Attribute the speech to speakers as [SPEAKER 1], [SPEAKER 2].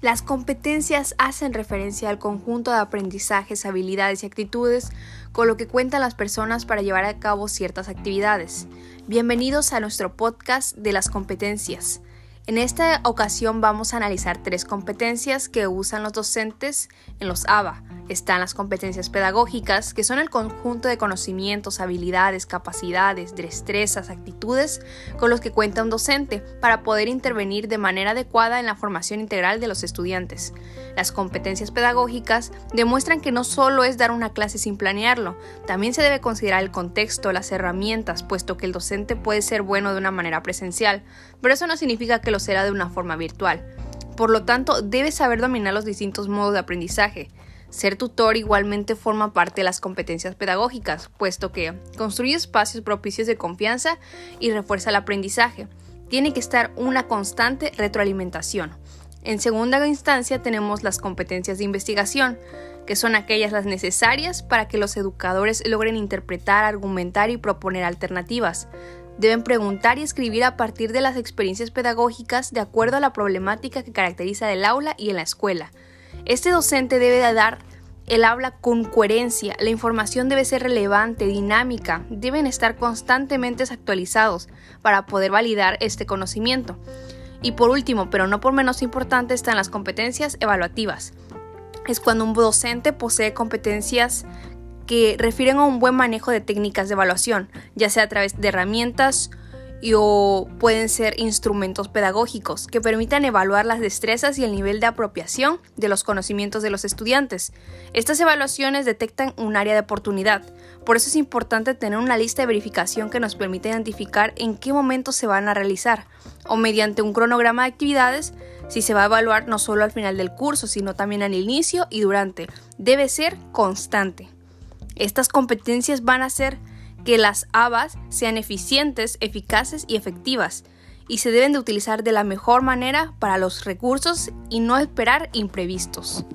[SPEAKER 1] Las competencias hacen referencia al conjunto de aprendizajes, habilidades y actitudes con lo que cuentan las personas para llevar a cabo ciertas actividades. Bienvenidos a nuestro podcast de las competencias. En esta ocasión vamos a analizar tres competencias que usan los docentes en los ABA, están las competencias pedagógicas, que son el conjunto de conocimientos, habilidades, capacidades, destrezas, actitudes con los que cuenta un docente para poder intervenir de manera adecuada en la formación integral de los estudiantes. Las competencias pedagógicas demuestran que no solo es dar una clase sin planearlo, también se debe considerar el contexto, las herramientas, puesto que el docente puede ser bueno de una manera presencial, pero eso no significa que lo será de una forma virtual. Por lo tanto, debe saber dominar los distintos modos de aprendizaje. Ser tutor igualmente forma parte de las competencias pedagógicas, puesto que construye espacios propicios de confianza y refuerza el aprendizaje. Tiene que estar una constante retroalimentación. En segunda instancia tenemos las competencias de investigación, que son aquellas las necesarias para que los educadores logren interpretar, argumentar y proponer alternativas. Deben preguntar y escribir a partir de las experiencias pedagógicas de acuerdo a la problemática que caracteriza el aula y en la escuela. Este docente debe dar el habla con coherencia, la información debe ser relevante, dinámica, deben estar constantemente actualizados para poder validar este conocimiento. Y por último, pero no por menos importante, están las competencias evaluativas. Es cuando un docente posee competencias que refieren a un buen manejo de técnicas de evaluación, ya sea a través de herramientas, y o pueden ser instrumentos pedagógicos que permitan evaluar las destrezas y el nivel de apropiación de los conocimientos de los estudiantes. Estas evaluaciones detectan un área de oportunidad, por eso es importante tener una lista de verificación que nos permita identificar en qué momento se van a realizar o mediante un cronograma de actividades si se va a evaluar no solo al final del curso, sino también al inicio y durante. Debe ser constante. Estas competencias van a ser que las habas sean eficientes, eficaces y efectivas, y se deben de utilizar de la mejor manera para los recursos y no esperar imprevistos.